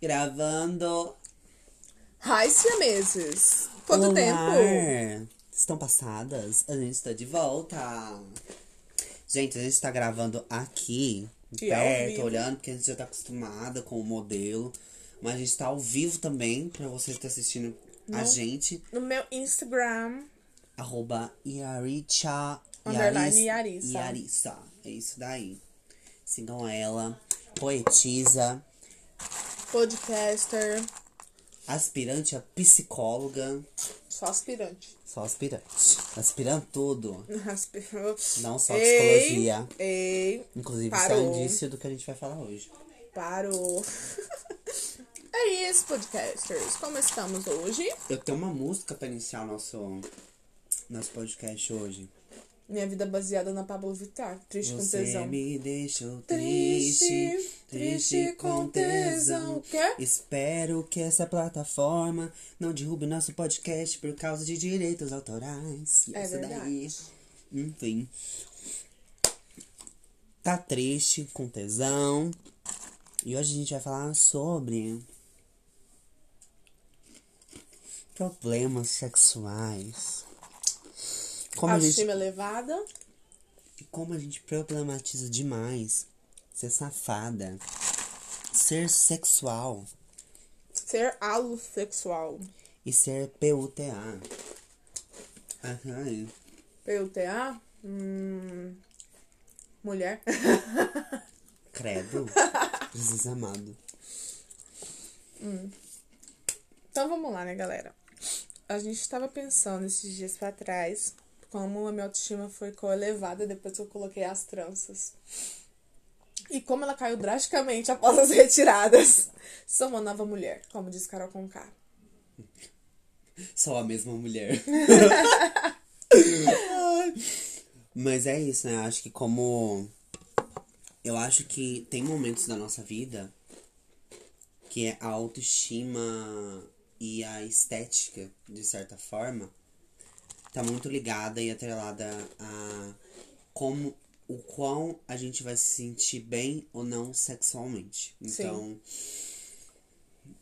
Gravando. Ai, siameses. Quanto Olá. tempo? Estão passadas? A gente está de volta. Gente, a gente tá gravando aqui, E perto, vivo. olhando, porque a gente já tá acostumada com o modelo. Mas a gente tá ao vivo também, pra você que tá assistindo a No- gente. No meu Instagram. Arroba Yaricha. Underline. Yarissa. É isso daí. Sigam ela. Poetisa. Podcaster. Aspirante a psicóloga. Só aspirante. Só aspirante. Aspirando tudo. Não só Ei, psicologia. Ei, Inclusive, Parou. isso é um indício do que a gente vai falar hoje. parou. é isso, podcasters. Como estamos hoje? Eu tenho uma música pra iniciar nosso, nosso podcast hoje. Minha vida baseada na Pablo Vittar. Triste com Você tesão. me deixou Triste, triste, triste com tesão. Quê? Espero que essa plataforma não derrube nosso podcast por causa de direitos autorais. É essa verdade. daí. Enfim. Tá triste, com tesão. E hoje a gente vai falar sobre problemas sexuais. Como a gente Autoestima elevada. como a gente problematiza demais ser safada, ser sexual Ser alossexual. e ser PUTA. Aham. PUTA. Hum, mulher. Credo. Jesus amado. Então vamos lá, né, galera? A gente tava pensando esses dias pra trás como a minha autoestima foi elevada depois que eu coloquei as tranças. E como ela caiu drasticamente após as retiradas. Sou uma nova mulher, como diz Carol Conká. Só a mesma mulher. Mas é isso, né? Acho que como. Eu acho que tem momentos da nossa vida que é a autoestima e a estética, de certa forma, tá muito ligada e atrelada a como o quão a gente vai se sentir bem ou não sexualmente. Sim. Então,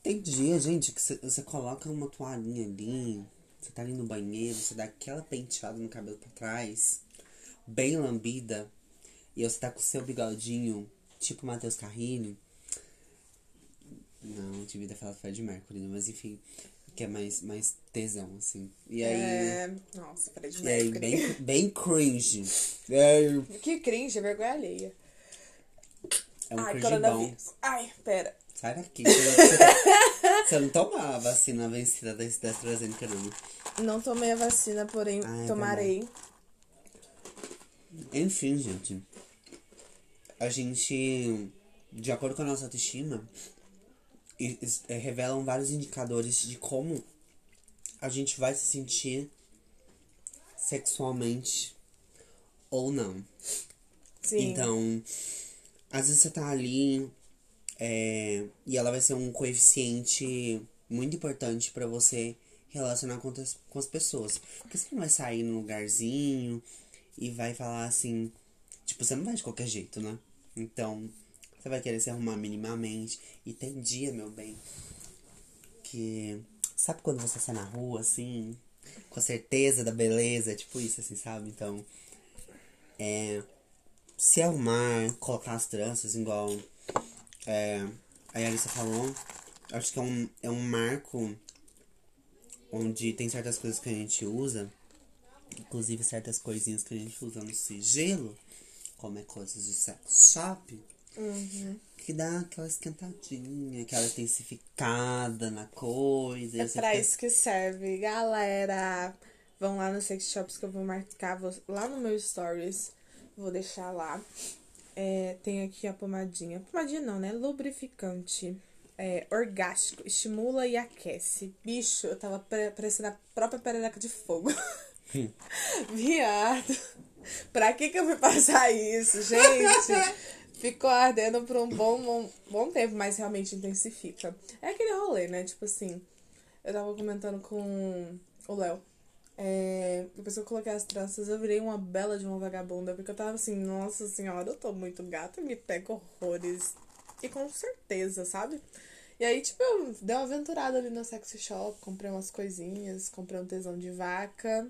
tem dia, gente, que você- coloca uma toalhinha ali, você tá ali no banheiro, você dá aquela penteada no cabelo pra trás, bem lambida, e você tá com o seu bigodinho, tipo Matheus Carrilho. Não, de vida fala Fred Mercury, né? mas enfim, que é mais, mais tesão, assim. E aí. É... Nossa, Fred E aí, bem, bem cringe. É, Que cringe, é vergonha alheia. é um Ai, cringe bom. coronavírus. Ai, pera. Sai daqui. Você não, toma a vacina vencida da, AstraZeneca, não. Não tomei a vacina, porém Ah, é tomarei. Enfim, gente. A gente, de acordo com a nossa autoestima, es- é, revelam vários indicadores de como a gente vai se sentir sexualmente ou não. Sim. Então, às vezes você tá ali é, e ela vai ser um coeficiente muito importante pra você relacionar com as, com as pessoas. Porque você não vai sair num lugarzinho e vai falar assim. Tipo, você não vai de qualquer jeito, né? Então, você vai querer se arrumar minimamente. E tem dia, meu bem, que. Sabe quando você sai na rua assim? Com a certeza da beleza? Tipo isso, assim, sabe? Então. É se arrumar, colocar as tranças igual é, a Yarissa falou, acho que é um, é um marco onde tem certas coisas que a gente usa, inclusive certas coisinhas que a gente usa no sigilo, como é coisas de sex shop, que dá aquela esquentadinha, aquela intensificada na coisa. É pra fica- isso que serve, galera. Vão lá no sex shops que eu vou marcar vou- lá no meu stories. Vou deixar lá. É, tem aqui a pomadinha. Pomadinha não, né? Lubrificante. É, orgástico. Estimula e aquece. Bicho, eu tava pare- parecendo a própria perereca de fogo. Viado. Pra que que eu fui passar isso, gente? Ficou ardendo por um bom, bom, bom tempo, mas realmente intensifica. É aquele rolê, né? Tipo assim, eu tava comentando com o Léo. É, depois que eu coloquei as tranças, eu virei uma bela de uma vagabunda. Porque eu tava assim, nossa senhora, eu tô muito gata, me pega horrores. E com certeza, sabe? E aí, tipo, eu dei uma aventurada ali no sexy shop, comprei umas coisinhas, comprei um tesão de vaca,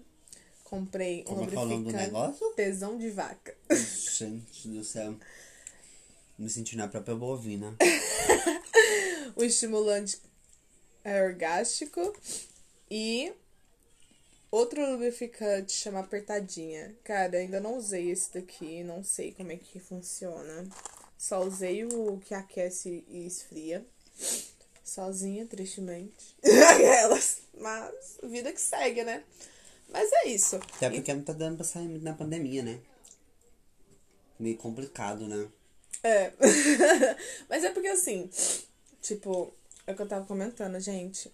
comprei um Como é falando do lubrificante. negócio? Tesão de vaca. Gente do céu. Me senti na própria bovina. um estimulante é, orgástico e outro lubrificante chama apertadinha. Cara, ainda não usei esse daqui, não sei como é que funciona. Só usei o que aquece e esfria. Sozinha, tristemente. Aquelas. Mas, vida que segue, né? Mas é isso. Até porque não tá dando pra sair muito na pandemia, né? Meio complicado, né? É. Mas é porque assim, tipo, é o que eu tava comentando, gente.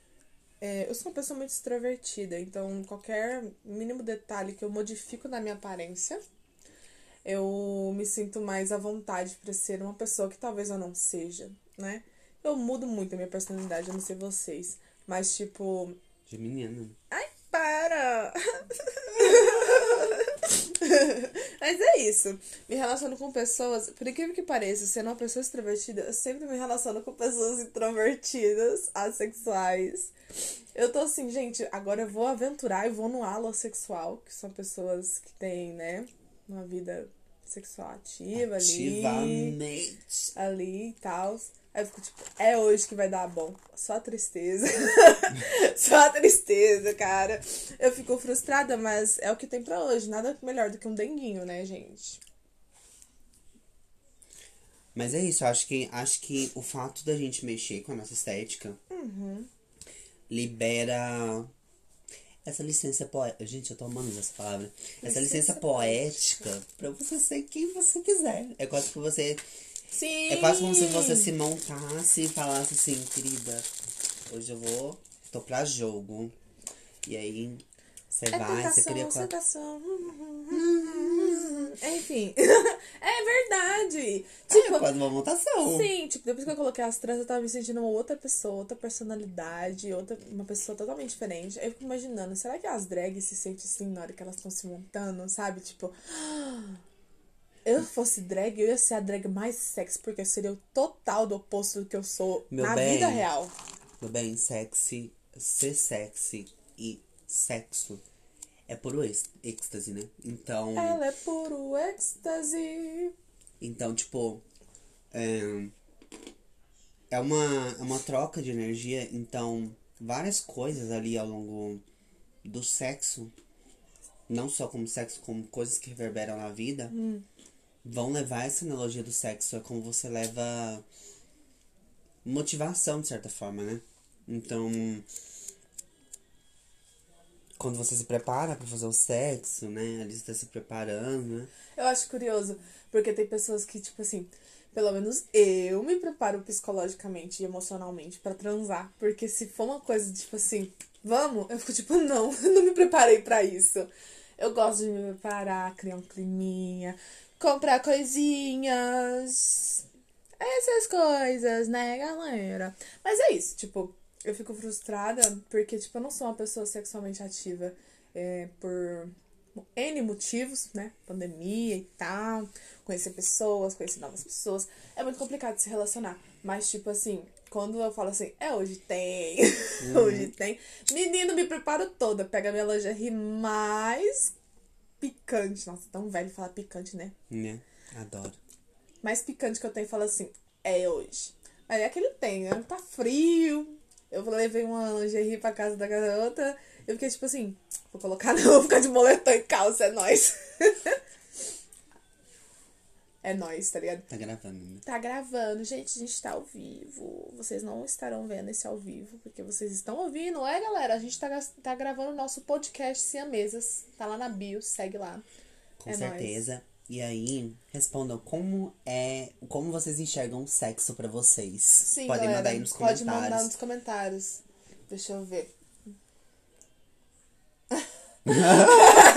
É, eu sou uma pessoa muito extrovertida, então qualquer mínimo detalhe que eu modifico na minha aparência, eu me sinto mais à vontade pra ser uma pessoa que talvez eu não seja, né? Eu mudo muito a minha personalidade, eu não sei vocês. Mas, tipo, De menina. Ai, para! Mas é isso. Me relaciono com pessoas, por incrível que pareça, sendo uma pessoa extrovertida, eu sempre me relaciono com pessoas introvertidas, assexuais. Eu tô assim, gente, agora eu vou aventurar e vou no halo sexual, que são pessoas que têm, né, uma vida sexual ativa ali Ativamente. ali e tal. Aí eu fico tipo, é hoje que vai dar bom. Só tristeza. Só tristeza, cara. Eu fico frustrada, mas é o que tem pra hoje. Nada melhor do que um denguinho, né, gente? Mas é isso, acho que, acho que o fato da gente mexer com a nossa estética libera essa licença poética. Gente, eu tô amando essa palavra. Essa licença Licença poética pra você ser quem você quiser. É quase que você. Sim! É quase como se você se montasse e falasse assim, querida, hoje eu vou. tô pra jogo. E aí você É vai, você cria tentação. Enfim. é verdade. É Tipo, quase uma montação. Sim, tipo, depois que eu coloquei as tranças, eu tava me sentindo uma outra pessoa, outra personalidade, outra, uma pessoa totalmente diferente. Aí eu fico imaginando, será que as drags se sentem assim na hora que elas estão se montando, sabe? Tipo, eu fosse drag, eu ia ser a drag mais sexy, porque seria o total do oposto do que eu sou Meu na bem. vida real. Tudo bem, sexy, ser sexy e sexo é puro êx- êxtase, né? Então, Ela é puro êxtase. então tipo, é, é uma, é uma troca de energia, então várias coisas ali ao longo do sexo, não só como sexo, como coisas que reverberam na vida, vão levar essa analogia do sexo, é como você leva motivação, de certa forma, né? Então, quando você se prepara pra fazer o sexo, né? Ali você tá se preparando, né? Eu acho curioso, porque tem pessoas que, tipo assim, pelo menos eu me preparo psicologicamente e emocionalmente pra transar. Porque se for uma coisa, tipo assim, vamos, eu fico tipo, não, eu não me preparei pra isso. Eu gosto de me preparar, criar um climinha, comprar coisinhas. Essas coisas, né, galera? Mas é isso, tipo, eu fico frustrada porque, tipo, eu não sou uma pessoa sexualmente ativa é, por N motivos, né? Pandemia e tal, conhecer pessoas, conhecer novas pessoas. É muito complicado se relacionar. Mas, tipo assim, quando eu falo assim, é hoje tem, hoje tem. Menino, me preparo toda. Pega minha lingerie mais picante. Nossa, tão velho falar picante, né? Né? Adoro. mais picante que eu tenho e falo assim, é hoje. Aí é que ele tem, né? Tá frio. Eu levei uma lingerie pra casa da garota. Eu fiquei tipo assim, vou colocar não, vou ficar de moletom e calça, é nóis. é nóis, tá ligado? Tá gravando, né? Tá gravando, gente, a gente tá ao vivo. Vocês não estarão vendo esse ao vivo, porque vocês estão ouvindo, é, galera? A gente tá, tá gravando o nosso podcast Siamesas. Tá lá na bio, segue lá. Com É certeza. E aí, respondam como é. Como vocês enxergam o sexo pra vocês. Sim, Podem galera, mandar aí nos Pode comentários. mandar nos comentários. Deixa eu ver.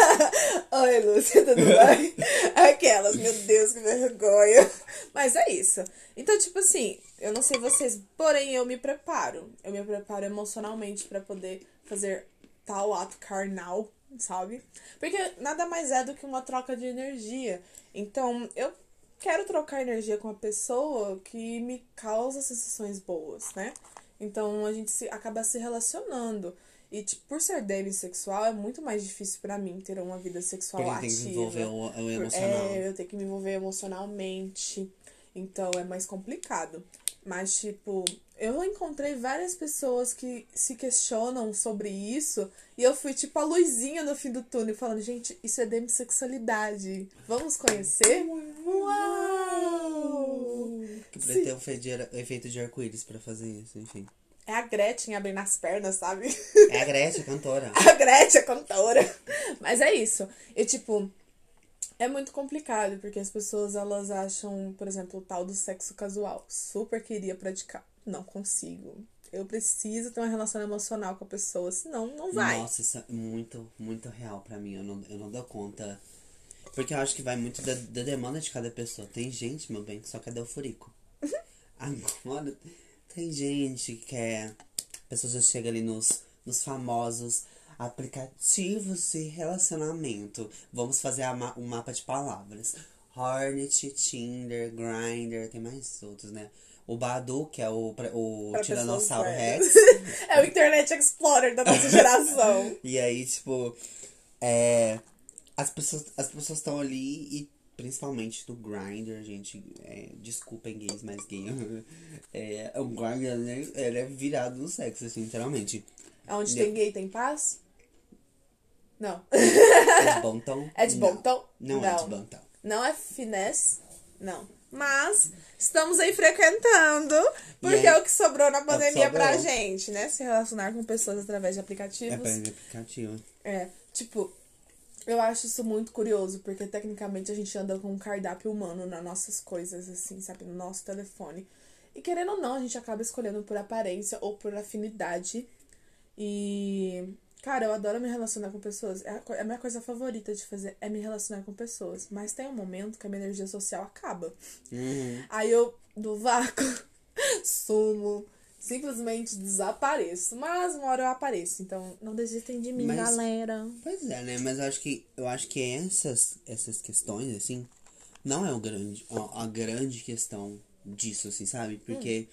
Oi, Lúcia, tudo bem? Aquelas, meu Deus, que vergonha. Mas é isso. Então, tipo assim, eu não sei vocês, porém eu me preparo. Eu me preparo emocionalmente pra poder fazer tal ato carnal, sabe? Porque nada mais é do que uma troca de energia. Então, eu quero trocar energia com uma pessoa que me causa sensações boas, né? Então a gente se, acaba se relacionando. E tipo, por ser demissexual, é muito mais difícil pra mim ter uma vida sexual Porque tem ativa. que envolver o, emocional. É, eu tenho que me envolver emocionalmente. Então é mais complicado. Mas, tipo, eu encontrei várias pessoas que se questionam sobre isso. E eu fui, tipo, a luzinha no fim do túnel, falando, gente, isso é demissexualidade. Vamos conhecer? Uau! Que pra ter o efeito de, o efeito de arco-íris pra fazer isso, enfim. É a Gretchen abrindo as pernas, sabe? É a Gretchen, cantora. A Gretchen, cantora. Mas é isso. E, tipo, é muito complicado, porque as pessoas, elas acham, por exemplo, o tal do sexo casual. Super queria praticar. Não consigo. Eu preciso ter uma relação emocional com a pessoa, senão não vai. Nossa, isso é muito, muito real pra mim. Eu não, eu não dou conta. Porque eu acho que vai muito da, da demanda de cada pessoa. Tem gente, meu bem, que só quer dar o furico. Agora, tem gente que quer. A pessoa já chega ali nos, nos famosos aplicativos de relacionamento. Vamos fazer ma- um mapa de palavras. Hornet, Tinder, Grindr, tem mais outros, né? O Badu, que é o, o Pra Tiranossauro Rex. É o Internet Explorer da nossa geração. E aí, tipo, é, as pessoas as pessoas estão ali e principalmente no Grindr, gente, é, desculpem gays, mas gay. É, o Grindr, né, ele é virado no sexo, assim, literalmente. Onde Não. tem gay, tem paz? Não. É de bom tom? É de bom Não. tom? Não, é de Não. bom tom. Não é finesse? Não. Mas estamos aí frequentando, porque aí- é o que sobrou na pandemia sobrou. pra gente, né? Se relacionar com pessoas através de É aplicativos. pra aplicativo. É, tipo, eu acho isso muito curioso, porque tecnicamente a gente anda com um cardápio humano nas nossas coisas, assim, sabe? No nosso telefone. E querendo ou não, a gente acaba escolhendo por aparência ou por afinidade. E. Cara, eu adoro me relacionar com pessoas. É a, a minha coisa favorita de fazer é me relacionar com pessoas. Mas tem um momento que a minha energia social acaba. Uhum. Aí eu, do vácuo, sumo, simplesmente desapareço. Mas uma hora eu apareço. Então não desistem de mim, Mas- galera. Pois é, né? Mas eu acho que eu acho que essas essas questões assim não é o grande a, a grande questão disso, assim, sabe? Porque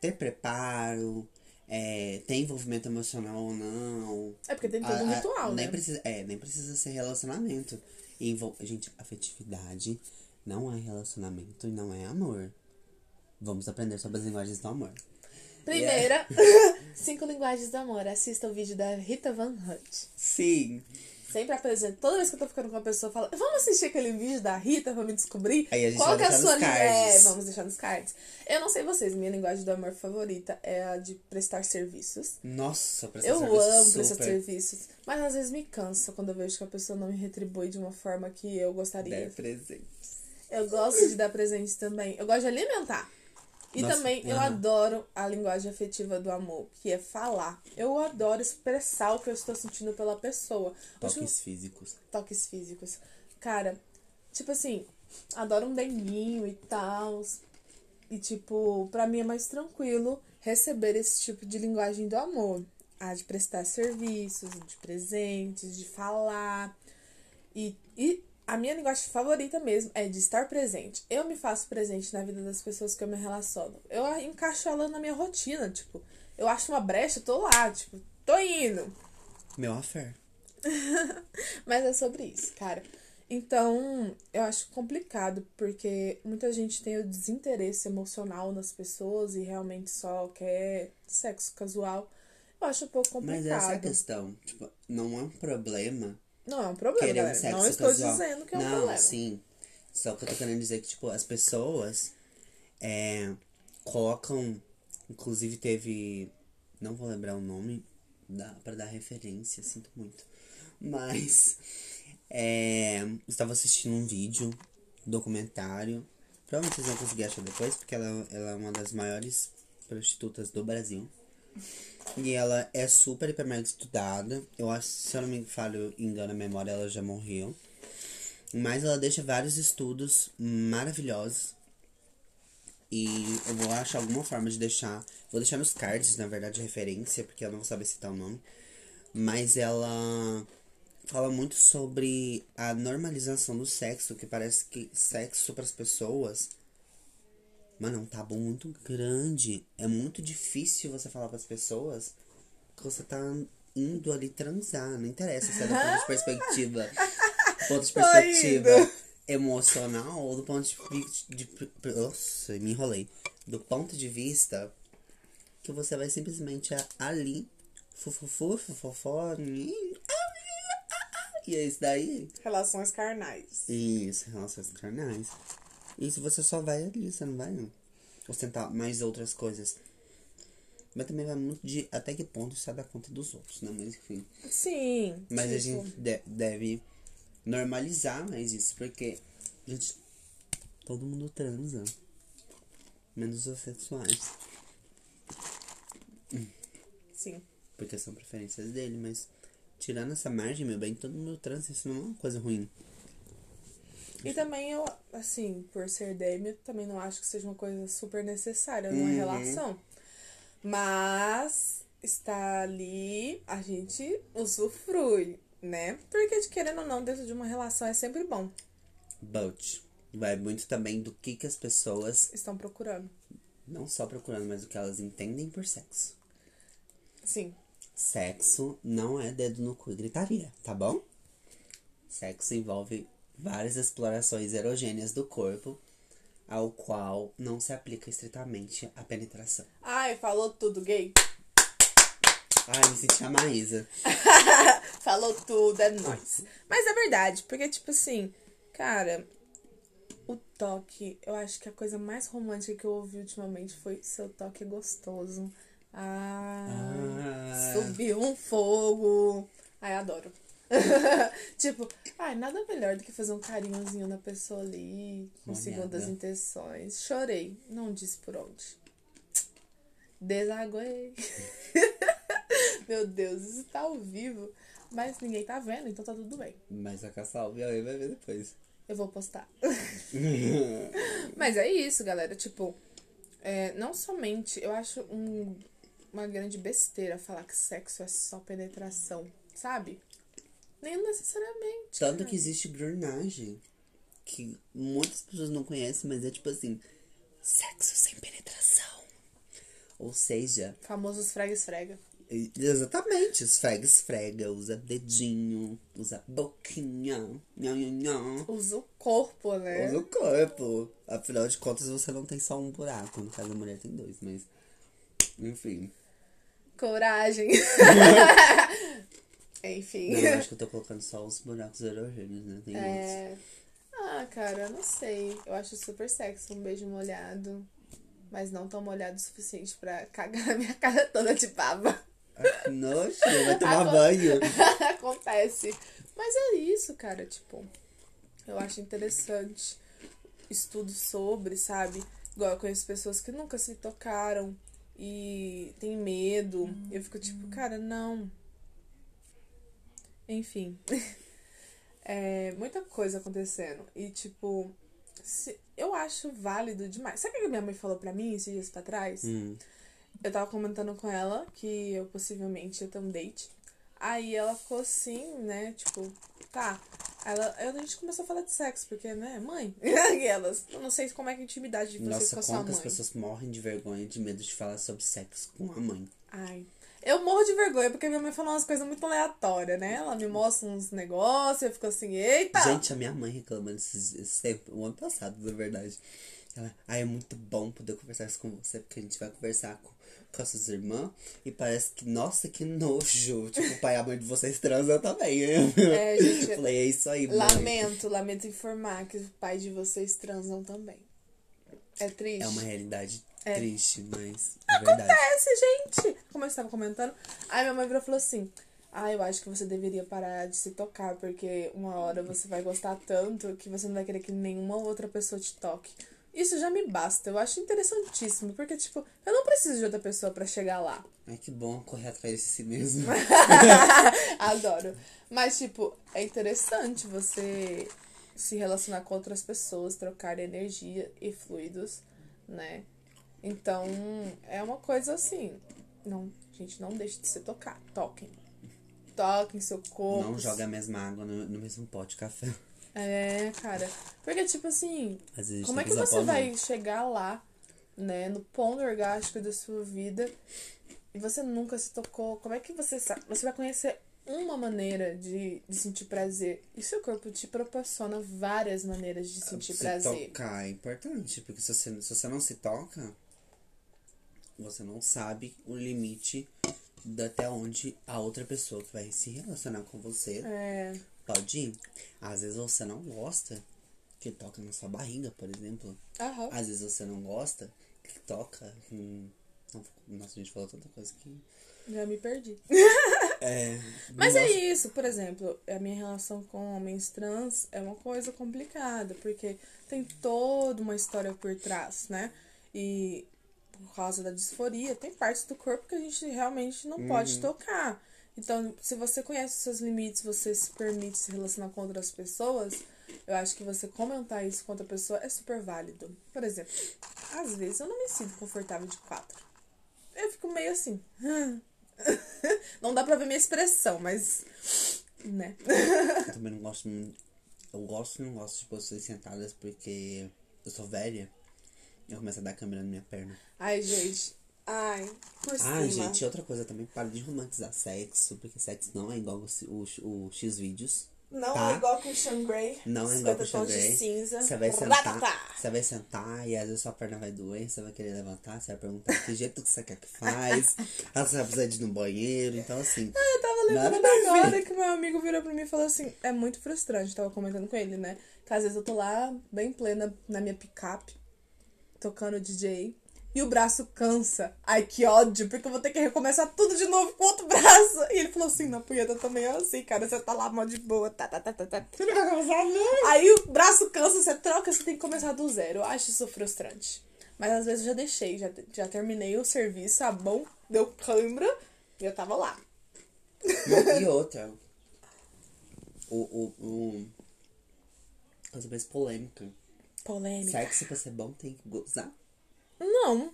ter preparo, é, ter envolvimento emocional ou não. É porque tem todo a- um a- ritual, nem né? Precisa, é, nem precisa ser relacionamento. Envol... Gente, afetividade não é relacionamento e não é amor. Vamos aprender sobre as linguagens do amor. Primeira, cinco linguagens do amor. Assista o vídeo da Rita Van Hunt. Sim. Sempre apresento. Toda vez que eu tô ficando com uma pessoa, eu falo, vamos assistir aquele vídeo da Rita pra me descobrir qual que é a sua cards. É, vamos deixar nos cards. Eu não sei vocês, minha linguagem do amor favorita é a de prestar serviços. Nossa, prestar Eu serviço amo super. prestar serviços, mas às vezes me cansa quando eu vejo que a pessoa não me retribui de uma forma que eu gostaria. Dar presente. Eu gosto de dar presente também. Eu gosto de alimentar. E Nossa, também eu aham. adoro a linguagem afetiva do amor, que é falar. Eu adoro expressar o que eu estou sentindo pela pessoa. Toques físicos. toques físicos. Cara, tipo assim, adoro um denguinho e tal. E tipo, pra mim é mais tranquilo receber esse tipo de linguagem do amor. A de prestar serviços, de presentes, de falar. E, e a minha linguagem favorita mesmo é de estar presente. Eu me faço presente na vida das pessoas que eu me relaciono. Eu encaixo ela na minha rotina, tipo, eu acho uma brecha, tô lá, tipo, tô indo. Meu affair. Mas é sobre isso, cara. Então, eu acho complicado, porque muita gente tem o desinteresse emocional nas pessoas e realmente só quer sexo casual. Eu acho um pouco complicado. Mas essa é a questão. Tipo, não é um problema Não é um problema, galera. sexo Não estou casual. dizendo que é um não, problema. sim. Só que eu tô querendo dizer que, tipo, as pessoas é, colocam. Inclusive teve. Não vou lembrar o nome da, pra dar referência, sinto muito. Mas. É, estava assistindo um vídeo, documentário. Provavelmente vocês vão conseguir achar depois, porque ela, ela é uma das maiores prostitutas do Brasil. E ela é super, hiper mega estudada. Eu acho, se eu não me engano a memória, ela já morreu. Mas ela deixa vários estudos maravilhosos. E eu vou achar alguma forma de deixar. Vou deixar nos cards, na verdade, referência, porque eu não vou saber citar o nome. Mas ela fala muito sobre a normalização do sexo, que parece que sexo para as pessoas. Mano, é um tabu muito grande. É muito difícil você falar para as pessoas que você tá indo ali transar. Não interessa se é do ponto de perspectiva. do ponto de perspectiva emocional ou do ponto de, de, de. Nossa, me enrolei. Do ponto de vista que você vai simplesmente ali. Fufufu, fufofó. E é isso daí. Relações carnais. Isso, relações carnais. Isso você só vai ali, você não vai ostentar mais outras coisas. Mas também vai muito de até que ponto isso da conta dos outros, né? Mas enfim. Sim. Mas a tipo, gente de- deve normalizar mais isso, porque, gente, todo mundo transa. Menos os sexuais. Sim. Porque são preferências dele, mas tirando essa margem, meu bem, todo mundo transa, isso não é uma coisa ruim. E também eu, assim, por ser Demi, eu também não acho que seja uma coisa super necessária numa Uhum. relação. Mas está ali, a gente usufrui, né? Porque de querendo ou não, dentro de uma relação é sempre bom. But vai muito também do que, que as pessoas, Estão procurando. não só procurando, mas o que elas entendem por sexo. Sim. Sexo não é dedo no cu e gritaria, tá bom? Sexo envolve várias explorações erogêneas do corpo, ao qual não se aplica estritamente a penetração. Ai, falou tudo, gay. Ai, me senti a Maísa. Falou tudo, é nóis. Mas é verdade, porque, tipo assim, cara, o toque, eu acho que a coisa mais romântica que eu ouvi ultimamente foi seu toque é gostoso. Ah, Ah. subiu um fogo. Ai, adoro. tipo, ai, nada melhor do que fazer um carinhozinho na pessoa ali, com segundas intenções. Chorei, não disse por onde. Desaguei. Meu Deus, isso tá ao vivo. Mas ninguém tá vendo, então tá tudo bem. Mas a Cassal aí vai ver depois. Eu vou postar. Mas é isso, galera. Tipo, é, não somente. Eu acho um- uma grande besteira falar que sexo é só penetração, sabe? Nem necessariamente. Tanto cara. que existe grunagem, que muitas pessoas não conhecem, mas é tipo assim, sexo sem penetração. Ou seja, Famoso esfrega-esfrega. E- Exatamente, esfrega, esfrega, usa dedinho, usa boquinha, nha, nha, nha. Usa o corpo, né? usa o corpo. Afinal de contas, você não tem só um buraco, no caso a mulher tem dois, mas. Enfim. Coragem. Enfim. Não, eu acho que eu tô colocando só os buracos erogêneos, né? Tem outros. É... Ah, cara, eu não sei. Eu acho super sexy um beijo molhado. Mas não tão molhado o suficiente pra cagar a minha cara toda de baba. Que nojo, vai tomar banho. Acontece. Mas é isso, cara. Tipo, eu acho interessante estudos sobre, sabe? Igual eu conheço pessoas que nunca se tocaram e tem medo. Eu fico tipo, cara, não. Enfim. É muita coisa acontecendo. E, tipo, se- eu acho válido demais. Sabe o que minha mãe falou pra mim esses dias pra trás? Hum, Eu tava comentando com ela que eu possivelmente ia ter um date. Aí ela ficou assim, né? Tipo, tá. Ela, a gente começou a falar de sexo, porque, né, mãe? E elas, eu não sei como é que é a intimidade de vocês Nossa, com a sua mãe. as pessoas morrem de vergonha, de medo de falar sobre sexo com a mãe. Ai. Eu morro de vergonha, porque minha mãe falou umas coisas muito aleatórias, né? Ela me mostra uns negócios, eu fico assim, eita! Gente, a minha mãe reclamando esses, esse tempo, o ano passado, na verdade. Ela, ah, é muito bom poder conversar isso com você, porque a gente vai conversar com, com as suas irmãs e parece que, nossa, que nojo. Tipo, o pai e a mãe de vocês transam também. É, gente, Falei, é isso aí, mãe. lamento, lamento informar que os pais de vocês transam também. É triste. É uma realidade É. triste, mas é. Acontece, gente! Como eu estava comentando, aí minha mãe virou e falou assim: Ah, eu acho que você deveria parar de se tocar, porque uma hora você vai gostar tanto que você não vai querer que nenhuma outra pessoa te toque. Isso já me basta, eu acho interessantíssimo, porque, tipo, eu não preciso de outra pessoa pra chegar lá. Ai, que bom correr atrás de si mesmo. Adoro. Mas, tipo, é interessante você se relacionar com outras pessoas, trocar energia e fluidos, né? Então, é uma coisa assim. Não, gente, não deixe de se tocar. Toquem. toca em seu corpo. Não joga a mesma água no, no mesmo pote de café. É, cara. Porque, tipo assim, como é que você vai não. chegar lá, né, no ponto orgástico da sua vida e você nunca se tocou? Como é que você sabe? Você vai conhecer uma maneira de, de sentir prazer. E seu corpo te proporciona várias maneiras de sentir se prazer. tocar é importante, porque se você, se você não se toca, você não sabe o limite de até onde a outra pessoa que vai se relacionar com você É. pode ir. Às vezes você não gosta que toca na sua barriga, por exemplo. Aham. Às vezes você não gosta que toca. Hum, nossa, a gente falou tanta coisa que. Já me perdi. É. Mas não é isso, por exemplo, a minha relação com homens trans é uma coisa complicada, porque tem toda uma história por trás, né? E por causa da disforia, tem partes do corpo que a gente realmente não pode tocar. Então, se você conhece os seus limites, você se permite se relacionar com outras pessoas, eu acho que você comentar isso com outra pessoa é super válido. Por exemplo, às vezes eu não me sinto confortável de quatro. Eu fico meio assim. Não dá pra ver minha expressão, mas. Né? Eu também não gosto muito. Eu gosto e não gosto de pessoas sentadas porque eu sou velha. Eu começo a dar câmera na minha perna. Ai, gente. Ai, por cima. Ah, gente, outra coisa também, para de romantizar sexo, porque sexo não é igual o, o, o X-Vídeos. Não tá? é igual com o Sean Grey. Não é igual com o 50 Sean Grey. cinza. Você vai sentar, você vai sentar e às vezes sua perna vai doer, você vai querer levantar, você vai perguntar que jeito que você quer que faz, ah, você vai precisar de ir no banheiro, então assim. Eu tava lembrando agora que meu amigo virou pra mim e falou assim: é muito frustrante, eu tava comentando com ele, né? Que às vezes eu tô lá, bem plena, na minha picape, tocando DJ, e o braço cansa. Ai, que ódio, porque eu vou ter que recomeçar tudo de novo com outro braço. E ele falou assim: na punheta também é assim, cara, você tá lá mó de boa, tá, tá, tá, tá, tá. Você não vai começar, não? Aí o braço cansa, você troca, você tem que começar do zero. Eu acho isso frustrante. Mas às vezes eu já deixei, já, já terminei o serviço, a bom, deu câimbra, e eu tava lá. E outra. O, o, o. Coisa mais polêmica. Polêmica. Sexo pra ser bom tem que gozar. Não.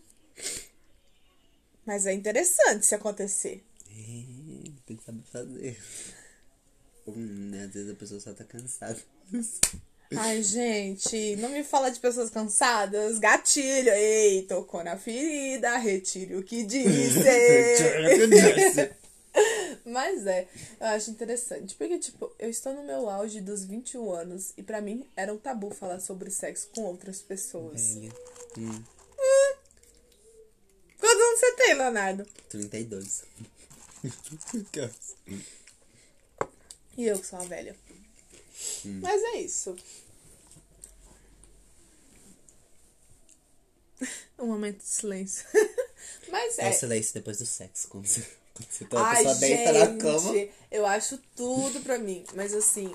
Mas é interessante se acontecer. É, tem que saber fazer. Hum, né, às vezes a pessoa só tá cansada. Ai, gente, não me fala de pessoas cansadas. Gatilho. Ei, tocou na ferida, retire o que disse. Mas é, eu acho interessante. Porque, tipo, eu estou no meu auge dos 21 anos e pra mim era um tabu falar sobre sexo com outras pessoas. Velha. Hum, Quantos anos você tem, Leonardo? 32. E eu que sou uma velha. Mas é isso. Um momento de silêncio. Mas É é. o silêncio depois do sexo. Quando você, você tá, Ai, deita na cama. gente, eu acho tudo pra mim. Mas assim,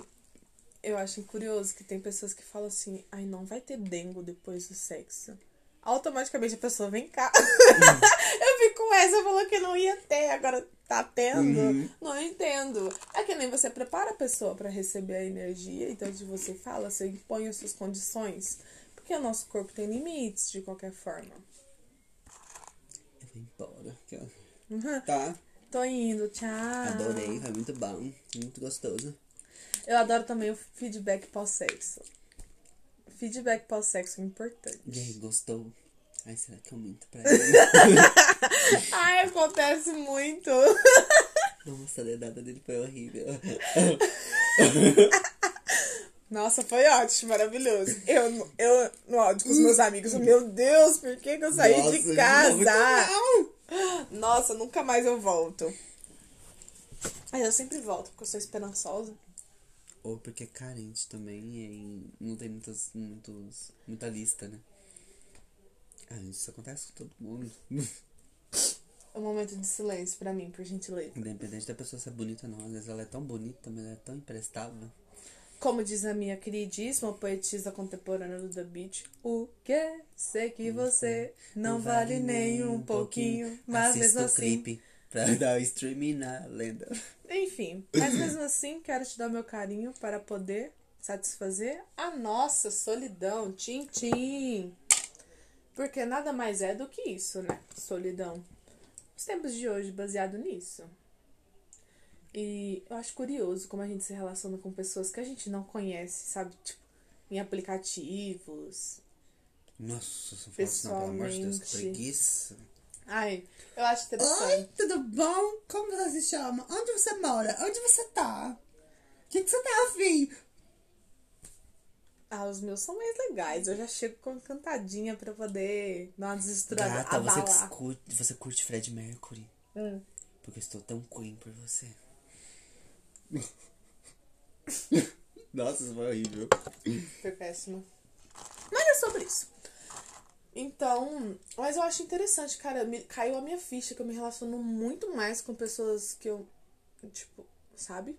eu acho curioso que tem pessoas que falam assim, ai, não vai ter dengo depois do sexo. Automaticamente a pessoa vem cá. eu fico com essa, falou que não ia ter, agora tá tendo. Uhum. Não entendo. É que nem você prepara a pessoa pra receber a energia, então de você fala, você impõe as suas condições. Porque o nosso corpo tem limites, de qualquer forma. Eu vou embora. Uhum. Tá, Tô indo, tchau. adorei, foi muito bom, muito gostoso. Eu adoro também o feedback pós-sexo. Feedback pós-sexo é importante. E aí, gostou? Ai, será que eu minto pra ele? Ai, acontece muito. Nossa, a dedada dele foi horrível. Nossa, foi ótimo, maravilhoso. Eu, no- eu no áudio com os meus amigos, meu Deus, por que, que eu saí Nossa, de casa? mal. Nossa, nunca mais eu volto. Mas eu sempre volto, porque eu sou esperançosa. Ou porque é carente também e não tem muitas, muitos, muita lista, né? Ah, isso acontece com todo mundo. Um momento de silêncio pra mim, por gentileza. Independente da pessoa ser bonita ou não. Às vezes ela é tão bonita, mas ela é tão imprestável. Como diz a minha queridíssima poetisa contemporânea do The Beach, o que? Sei que você não vale nem um pouquinho, mas mesmo assim. clipe pra dar o streaming na lenda. Enfim, mas mesmo assim, quero te dar meu carinho para poder satisfazer a nossa solidão. Tchim, tchim. Porque nada mais é do que isso, né? Solidão. Os tempos de hoje baseado nisso. E eu acho curioso como a gente se relaciona com pessoas que a gente não conhece, sabe? Tipo, em aplicativos. Nossa, fala assim, não, pelo amor de Deus, que Pessoalmente. preguiça. Ai, eu acho Oi, interessante. tudo bom? Como você se chama? Onde você mora? Onde você tá? O que, que você tá afim? Ah, os meus são mais legais. Eu já chego com cantadinha pra poder dar uma desestruturada, Gata, você, curte, você curte Fred Mercury. Hum. Porque eu estou tão queen por você. Nossa, isso foi horrível. Foi péssimo. Mas é sobre isso. Então, mas eu acho interessante, cara. Me, caiu a minha ficha que eu me relaciono muito mais com pessoas que eu. Tipo, sabe?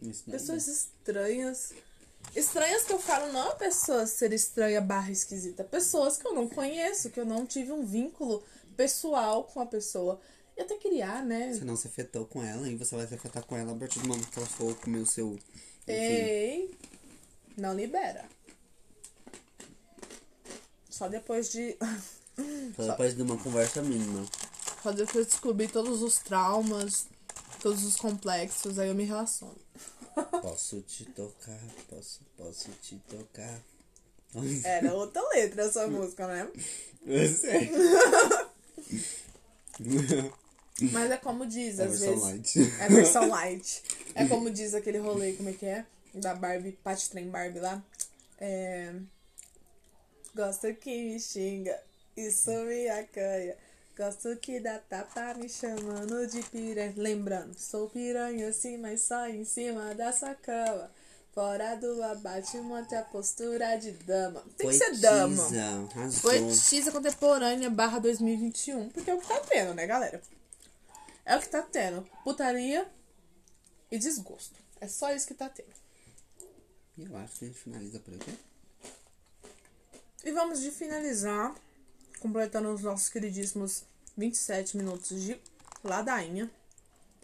Isso é Pessoas bom. estranhas. Estranhas que eu falo, não a pessoa ser estranha barra esquisita. Pessoas que eu não conheço, que eu não tive um vínculo pessoal com a pessoa. E até criar, né? Você não se afetou com ela e você vai se afetar com ela a partir do momento que ela for comer o seu. Enfim. Ei, não libera. Só depois de. Só depois de uma conversa mínima. Só depois de descobrir todos os traumas, todos os complexos, aí eu me relaciono. Posso te tocar, posso, posso te tocar. Era outra letra essa música, né? Eu sei. Mas é como diz, É às versão vezes. light. É versão light. É como diz aquele rolê, como é que é? Da Barbie, Pat Trem Barbie lá. É. Gosto que me xinga, isso me acanha. Gosto que dá tapa me chamando de piranha. Lembrando, sou piranha sim, mas só em cima da sua cama. Fora do abate, monte a postura de dama. Tem que ser dama. Poetisa, arrasou. Poetisa contemporânea barra 2021. Porque é o que tá tendo, né, galera? É o que tá tendo. Putaria e desgosto. É só isso que tá tendo. E eu acho que a gente finaliza por aqui. E vamos de finalizar, completando os nossos queridíssimos 27 minutos de ladainha.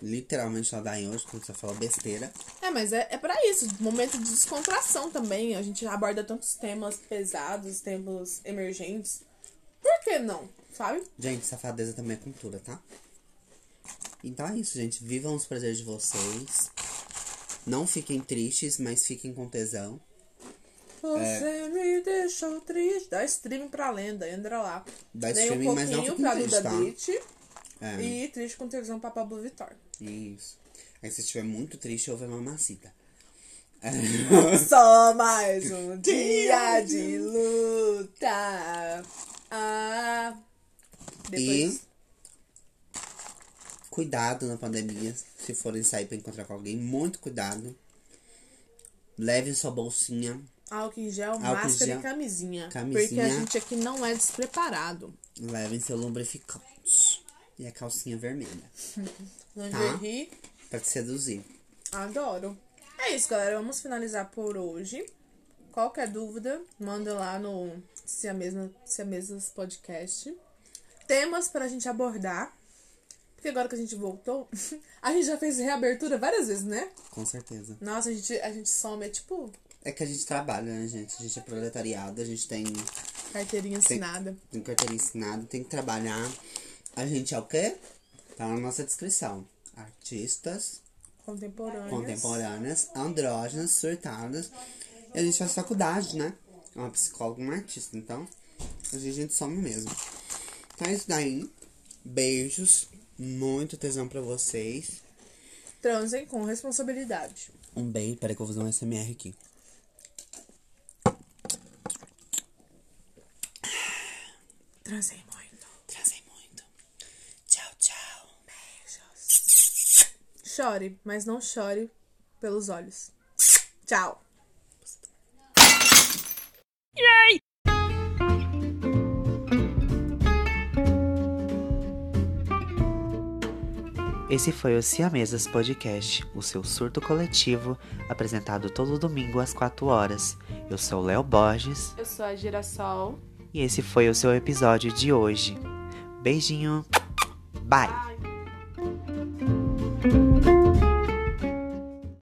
Literalmente daí hoje, quando você fala besteira. É, mas é, é pra isso, momento de descontração também. A gente aborda tantos temas pesados, temas emergentes. Por que não? Sabe? Gente, safadeza também é cultura, tá? Então é isso, gente. Vivam os prazeres de vocês. Não fiquem tristes, mas fiquem com tesão. Você me deixou triste. Dá streaming pra lenda, entra lá. Dá um streaming, mas não fiquem pra Duda tá? Beat É, e triste com tesão pra Pablo Vittar. isso. Aí se estiver muito triste, ouve a mamacita. Só mais um dia de luta. Ah, depois. E cuidado na pandemia. Se forem sair pra encontrar com alguém, muito cuidado. Levem sua bolsinha. Álcool em gel, Álcool máscara gel, e camisinha. camisinha. Porque a gente aqui não é despreparado. Levem seu lubrificante. E a calcinha vermelha. Lingerie, Pra te seduzir. adoro. É isso, galera. Vamos finalizar por hoje. Qualquer dúvida, manda lá no Se a Mesma, Se a Mesmas Podcast. Temas pra gente abordar. Porque agora que a gente voltou, a gente já fez reabertura várias vezes, né? Com certeza. Nossa, a gente, a gente some, é tipo É que a gente trabalha, né, gente? A gente é proletariado, a gente tem, carteirinha assinada. tem carteira ensinada, tem que trabalhar. A gente é o quê? Tá na nossa descrição. Artistas Contemporâneas. contemporâneas, andrógenas, surtadas. E a gente faz faculdade, né? É uma psicóloga, uma artista. Então, a gente some mesmo. Então é isso daí. Beijos. Muito tesão pra vocês. Transem com responsabilidade. Um beijo. Peraí que eu vou fazer um SMR aqui. Transem muito. Trazem muito. Tchau, tchau. Chore, mas não chore pelos olhos. Tchau. Esse foi o Siamesas Podcast, o seu surto coletivo, apresentado todo domingo às 4 horas. Eu sou o Léo Borges Eu sou a Girassol. e esse foi o seu episódio de hoje. Beijinho, bye!